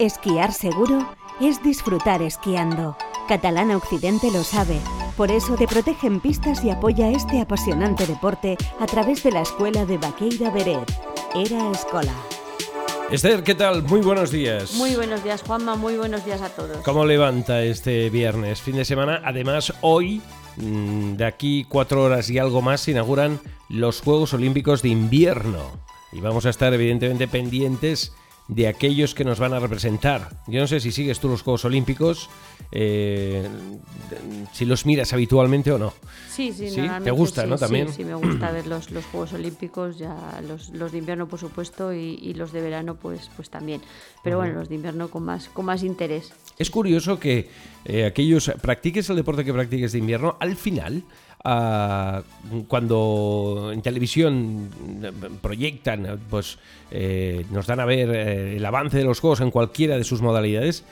Esquiar seguro es disfrutar esquiando. Catalana Occidente lo sabe. Por eso te protege en pistas y apoya este apasionante deporte a través de la Escuela de Baqueira Beret. Era Escola. Esther, ¿qué tal? Muy buenos días. Muy buenos días, Juanma. Muy buenos días a todos. ¿Cómo levanta este viernes, fin de semana? Además, hoy, mm, de aquí cuatro horas y algo más, se inauguran los Juegos Olímpicos de Invierno. Y vamos a estar, evidentemente, pendientes de aquellos que nos van a representar. Yo no sé si sigues tú los Juegos Olímpicos, eh, si los miras habitualmente o no. Sí, sí, ¿Sí? normalmente ¿Te gusta, sí, no? sí, También. Sí, me gusta ver los, los Juegos Olímpicos, ya los, los de invierno, por supuesto, y, y los de verano, pues, pues también. Pero bueno, los de invierno con más, con más interés. Es curioso que eh, aquellos practiques el deporte que practiques de invierno, al final, cuando en televisión eh, proyectan, pues eh, nos dan a ver eh, el avance de los juegos en cualquiera de sus modalidades,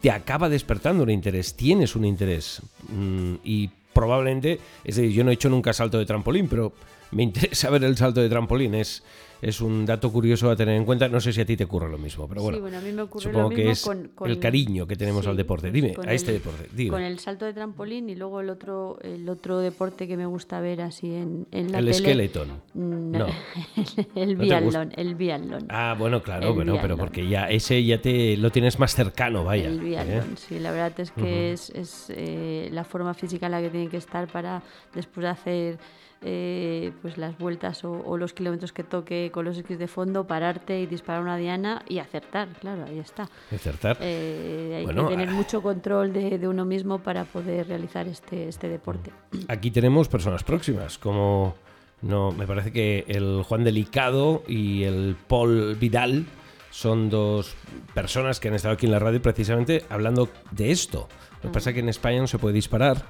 te acaba despertando un interés, tienes un interés. Mm, y probablemente, es decir, yo no he hecho nunca salto de trampolín, pero me interesa ver el salto de trampolín. Es, es un dato curioso a tener en cuenta. No sé si a ti te ocurre lo mismo, pero bueno. sí, bueno, a mí me ocurre supongo lo mismo que es con, con- el cariño que tenemos sí, al deporte. Dime, a este el- deporte. Dime. Con el salto de trampolín y luego el otro, el otro deporte que me gusta ver así en, en la el tele. skeleton. Mm, No. el ¿No gusta? biatlón, el biatlón. Ah, bueno, claro, El bueno, pero porque ya ese ya te lo tienes más cercano, vaya. El ¿eh? biatlón, sí, la verdad es que es, es, eh, la forma física en la que tienen que estar para después de hacer eh, pues las vueltas o, o los kilómetros que toque con los esquís de fondo, pararte y disparar una diana y acertar, claro, ahí está. Acertar. Hay Bueno, que tener ah. mucho control de, de uno mismo para poder realizar este, este deporte. Aquí tenemos personas próximas, como no, me parece que el Juan Delicado y el Paul Vidal son dos personas que han estado aquí en la radio precisamente hablando de esto. Lo que pasa es que en España no se puede disparar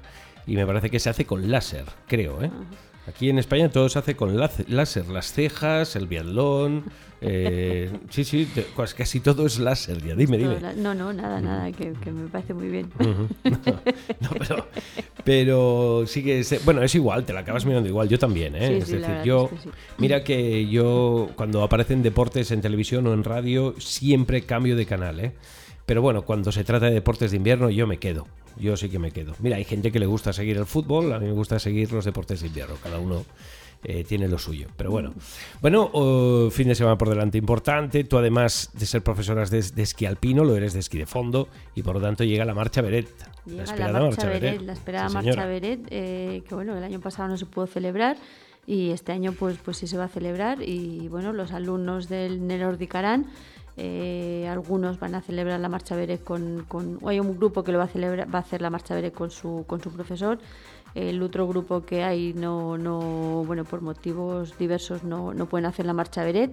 y me parece que se hace con láser, creo, ¿eh? Aquí en España todo se hace con láser, las cejas, el biatlón, eh, sí, sí, casi todo es láser, ya dime, dime. No, no, nada, nada, que, que me parece muy bien. No, pero, pero sí que es, bueno, es igual, te la acabas mirando igual, yo también, ¿eh? Sí, es sí, decir, yo, es que sí. mira que yo cuando aparecen deportes en televisión o en radio siempre cambio de canal, ¿eh? Pero bueno, cuando se trata de deportes de invierno yo me quedo, yo sí que me quedo. Mira, hay gente que le gusta seguir el fútbol, a mí me gusta seguir los deportes de invierno, cada uno eh, tiene lo suyo. Pero bueno, bueno, oh, fin de semana por delante importante. Tú además de ser profesora de, de esquí alpino, lo eres de esquí de fondo y por lo tanto llega la marcha Beret. Llega la, esperada marcha Beret, la esperada Sí, marcha. Beret, eh, que bueno, el año pasado no se pudo celebrar y este año pues, pues sí se va a celebrar y bueno, los alumnos del Nerordicarán, eh, algunos van a celebrar la marcha Beret con, con o hay un grupo que lo va a celebrar, va a hacer la marcha Beret con su, con su profesor. El otro grupo que hay no, no bueno, por motivos diversos no, no pueden hacer la marcha Beret.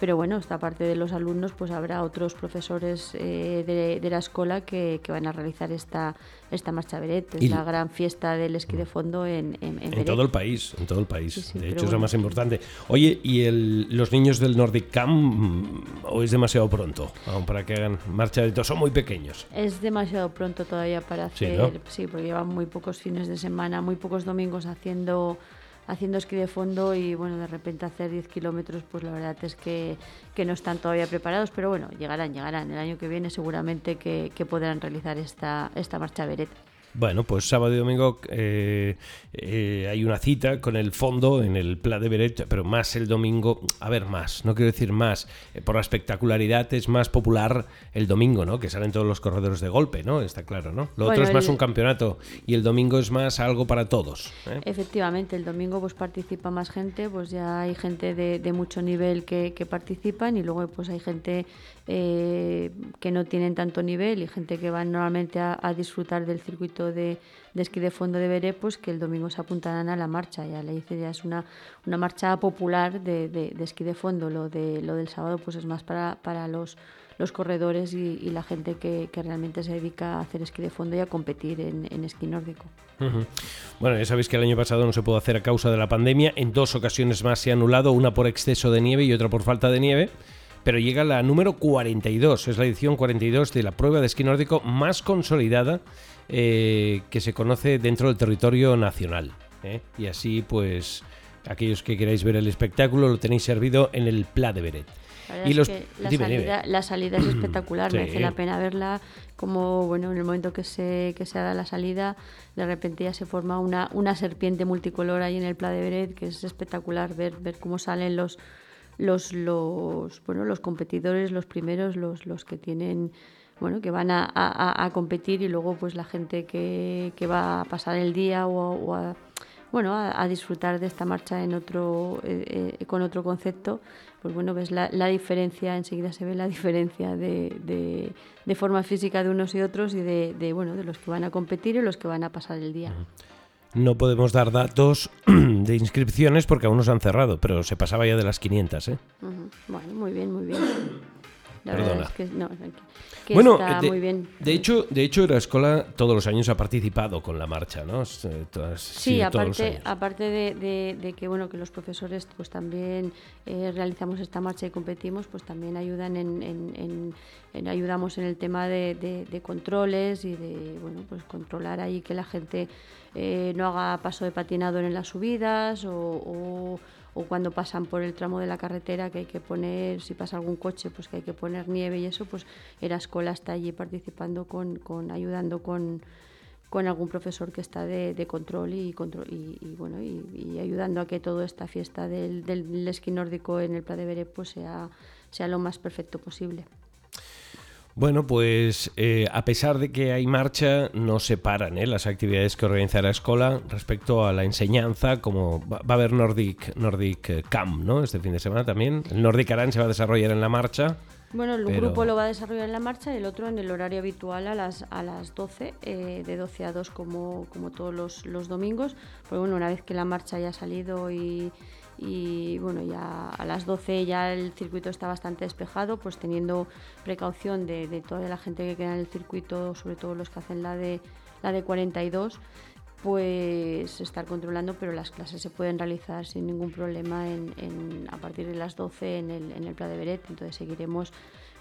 Pero bueno, esta parte de los alumnos, pues habrá otros profesores eh, de, de la escuela que, que van a realizar esta, esta marcha Beret. Es Y- la gran fiesta del esquí de fondo en, en, en En Beret. todo el país, en todo el país. Sí, sí, de hecho, es bueno. más importante. Oye, ¿y el- los niños del Nordic Camp o es demasiado pronto aún para que hagan marcha de Son muy pequeños. Es demasiado pronto todavía para Sí, hacer, ¿no? sí, porque llevan muy pocos fines de semana, muy pocos domingos haciendo haciendo esquí de fondo y bueno, de repente hacer 10 kilómetros, pues la verdad es que, que no están todavía preparados, pero bueno, llegarán, llegarán. El año que viene seguramente que, que podrán realizar esta, esta marcha Beret. Bueno, pues sábado y domingo eh, eh, hay una cita con el fondo en el Pla de Beret, pero más el domingo, a ver, más, no quiero decir más, eh, por la espectacularidad es más popular el domingo, ¿no? Que salen todos los corredores de golpe, ¿no? Está claro, ¿no? Lo otro es más un campeonato y el domingo es más algo para todos. ¿eh? Efectivamente, el domingo pues participa más gente, pues ya hay gente de, de mucho nivel que, que participan y luego pues hay gente que no tienen tanto nivel y gente que van normalmente a, a disfrutar del circuito de, de esquí de fondo de Veré, pues que el domingo se apuntarán a la marcha. Ya le dice, ya es una, una marcha popular de, de- de esquí de fondo. Lo, de, lo del sábado pues es más para, para los, los corredores y, y la gente que, que realmente se dedica a hacer esquí de fondo y a competir en, en esquí nórdico. Bueno, ya sabéis que el año pasado no se pudo hacer a causa de la pandemia. En dos ocasiones más se ha anulado, una por exceso de nieve y otra por falta de nieve. Pero llega la número 42, es la edición 42 de la prueba de esquí nórdico más consolidada eh, que se conoce dentro del territorio nacional. ¿eh? Y así, pues, aquellos que queráis ver el espectáculo, lo tenéis servido en el Pla de Beret. La, y los... la, salida, la, salida, es espectacular, merece la pena verla. Como bueno, en el momento que se, que se da la salida, de repente ya se forma una, una serpiente multicolor ahí en el Pla de Beret, que es espectacular ver, ver cómo salen los, los, los, bueno, los competidores, los primeros, los, los que tienen bueno, que van a, a, competir y luego pues la gente que, que va a pasar el día o, a, bueno, a, disfrutar de esta marcha en otro, eh, eh, con otro concepto, pues bueno, ves la, la, diferencia, enseguida se ve la diferencia de, de, de, forma física de unos y otros y de, de, bueno, de los que van a competir y los que van a pasar el día. No podemos dar datos de inscripciones porque aún no se han cerrado, pero se pasaba ya de las 500. ¿eh? Bueno, muy bien, muy bien. La Perdona. Es que, no, bueno, de, muy bien. De hecho, de hecho, la escuela todos los años ha participado con la marcha, ¿no? sí, aparte, aparte de, que bueno que los profesores pues también eh, realizamos esta marcha y competimos, pues también ayudan en, ayudamos en el tema de, controles y de bueno pues controlar ahí que la gente eh, no haga paso de patinador en las subidas o o cuando pasan por el tramo de la carretera que hay que poner, si pasa algún coche, pues que hay que poner nieve y eso, pues Erascola está allí participando con, con ayudando con, con algún profesor que está de, de control y, control y, bueno y, ayudando a que toda esta fiesta del, del esquí nórdico en el Pla pues sea, sea lo más perfecto posible. Bueno, pues eh, a pesar de que hay marcha, no se paran ¿eh? las actividades que organiza la escuela respecto a la enseñanza, como va, a haber Nordic, Nordic eh, Camp, ¿no? Este fin de semana también. El Nordic Aran se va a desarrollar en la marcha. Bueno, el grupo lo va a desarrollar en la marcha y el otro en el horario habitual a las, a las 12, de 12 a 2 como, como todos los, los domingos. Pues bueno, una vez que la marcha haya salido y y bueno, ya a las 12 ya el circuito está bastante despejado, pues teniendo precaución de, toda la gente que queda en el circuito, sobre todo los que hacen la de, la de 42, pues estar controlando, pero las clases se pueden realizar sin ningún problema en, a partir de las 12 en el, en el Pla de Beret, entonces seguiremos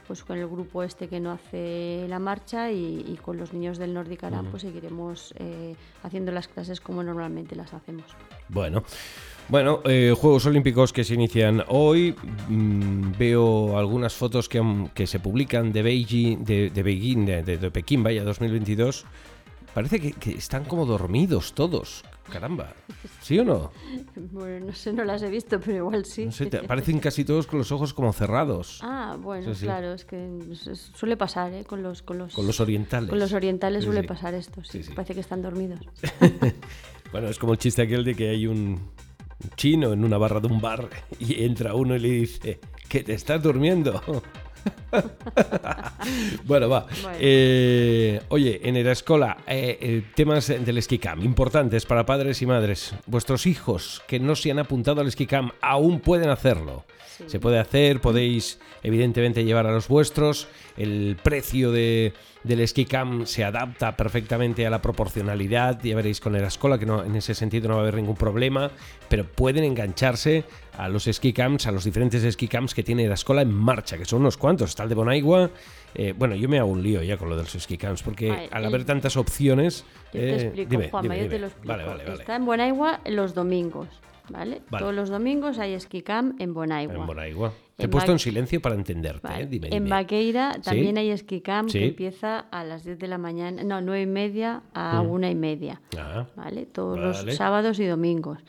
pues con el grupo este que no hace la marcha y, con los niños del Nordic Arán pues seguiremos eh, haciendo las clases como normalmente las hacemos. Bueno, bueno, eh, Juegos Olímpicos que se inician hoy. Mm, veo algunas fotos que, que, se publican de Beijing, de, de Beijing, de, Pekín, vaya, 2022. Parece que, están como dormidos todos. Caramba. ¿Sí o no? Bueno, no sé, no las he visto, pero igual sí. No sé, parecen casi todos con los ojos como cerrados. Ah, bueno, claro, es que suele pasar, ¿eh? Con los, con los, con los orientales. Con los orientales suele pasar esto, sí. Parece que están dormidos. bueno, es como el chiste aquel de que hay un, chino en una barra de un bar y entra uno y le dice, que te estás durmiendo. bueno, va. Eh, oye, en la escuela, eh, eh, temas del esquí importantes para padres y madres. Vuestros hijos que no se han apuntado al esquí aún pueden hacerlo. Se puede hacer, podéis evidentemente llevar a los vuestros. El precio de, del ski camp se adapta perfectamente a la proporcionalidad. Ya veréis con el escuela que no, en ese sentido no va a haber ningún problema, pero pueden engancharse a los ski camps, a los diferentes ski camps que tiene la escuela en marcha, que son unos cuantos. El de Bonaigua. Eh, bueno, yo me hago un lío ya con lo de los ski camps, porque al haber tantas opciones. Yo te eh, explico, yo te lo explico. Está en Bonaigua los domingos. ¿vale? Todos los domingos hay esquí camp en Bonaigua. En Bonaigua. Te he puesto en silencio para entenderte. ¿eh? En Vaqueira también hay esquí camp que empieza a las 10 de la mañana, no, 9 y media a 1 mm. y media. Ah, ¿vale? Todos los sábados y domingos.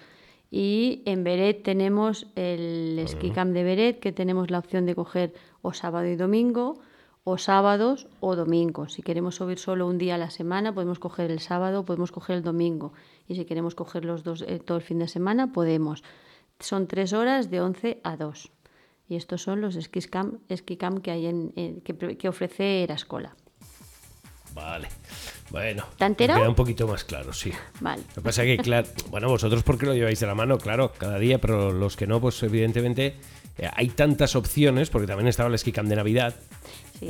Y en Beret tenemos el esquí camp de Beret, que tenemos la opción de coger o sábado y domingo, o sábados o domingos. Si queremos subir solo un día a la semana, podemos coger el sábado, podemos coger el domingo. Y si queremos coger los dos eh, todo el fin de semana, podemos. Son tres horas de 11 a 2. Y estos son los ski camp, que, hay en, que, ofrece Erascola. Vale. Bueno, ¿Te queda un poquito más claro, sí. Vale. Lo que pasa es que, claro, bueno, vosotros porque lo lleváis de la mano, claro, cada día, pero los que no, pues evidentemente eh, hay tantas opciones, porque también estaba el ski camp de Navidad,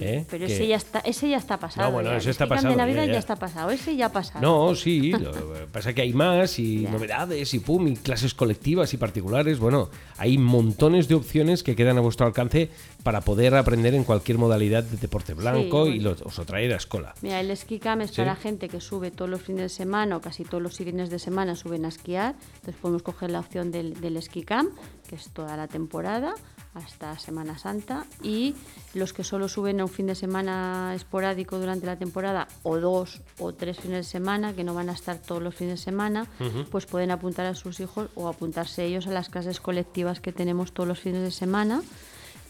¿eh? Pero que- ese ya está, ese ya está pasado. No, bueno, ya. ese está pasado, de Navidad ya, ya, está pasado. Ese ya ha pasado. No, sí, lo pasa que hay más y Ya. novedades y pum, y clases colectivas y particulares. Bueno, hay montones de opciones que quedan a vuestro alcance para poder aprender en cualquier modalidad de deporte blanco y bueno. lo, os lo traer a escuela. Mira, el esquí camp es Sí. para gente que sube todos los fines de semana o casi todos los fines de semana suben a esquiar. Entonces podemos coger la opción del, del esquí camp, que es toda la temporada hasta Semana Santa. Y los que solo suben a un fin de semana esporádico durante la temporada o dos o tres fines de semana, que no van a estar todos los fines de semana, pues pueden apuntar a sus hijos o apuntarse ellos a las clases colectivas que tenemos todos los fines de semana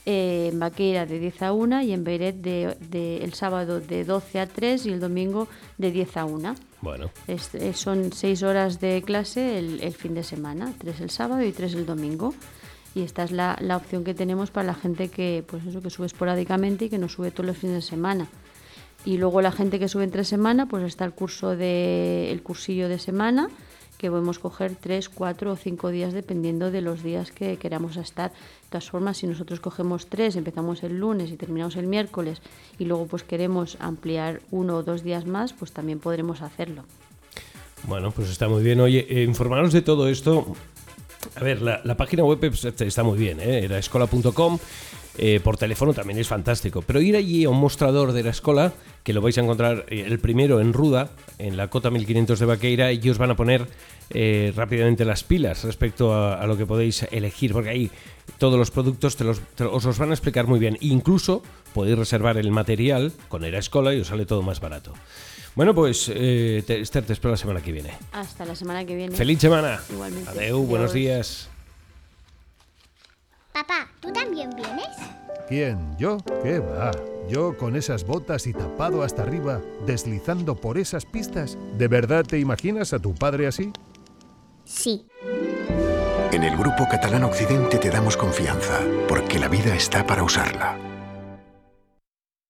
eh, en Vaqueira de 10 a 1 y en Beiret de, de- el sábado de 12 a 3 y el domingo de 10 a 1. Bueno, Es- eh, son 6 horas de clase el, el fin de semana, 3 el sábado y 3 el domingo. Y esta es la, la opción que tenemos para la gente que, pues eso, que sube esporádicamente y que no sube todos los fines de semana. Y luego la gente que sube entre semana, pues está el curso de el cursillo de semana, que podemos coger tres, cuatro o cinco días dependiendo de los días que queramos estar. De todas formas, si nosotros cogemos tres, empezamos el lunes y terminamos el miércoles, y luego pues queremos ampliar uno o dos días más, pues también podremos hacerlo. bueno, pues está muy bien. Oye, eh, informaros de todo esto. A ver, la, la página web pues, está muy bien, ¿eh? era escola.com. eh, por teléfono también es fantástico. Pero ir allí a un mostrador de la escuela, que lo vais a encontrar eh, el primero en Ruda, en la cota 1500 de Vaqueira, y os van a poner eh, rápidamente las pilas respecto a, a lo que podéis elegir, porque ahí todos los productos te los, te- os los van a explicar muy bien. Incluso podéis reservar el material con Era Escola y os sale todo más barato. Bueno, pues eh, te- Esther, te espero la semana que viene. Hasta la semana que viene. Feliz semana. Igualmente. Adeu, buenos días. Papá, ¿tú también vienes? ¿Quién? ¿Yo? ¿Qué va? ¿Yo con esas botas y tapado hasta arriba, deslizando por esas pistas? ¿De verdad te imaginas a tu padre así? Sí. En el Grupo Catalán Occidente te damos confianza, porque la vida está para usarla.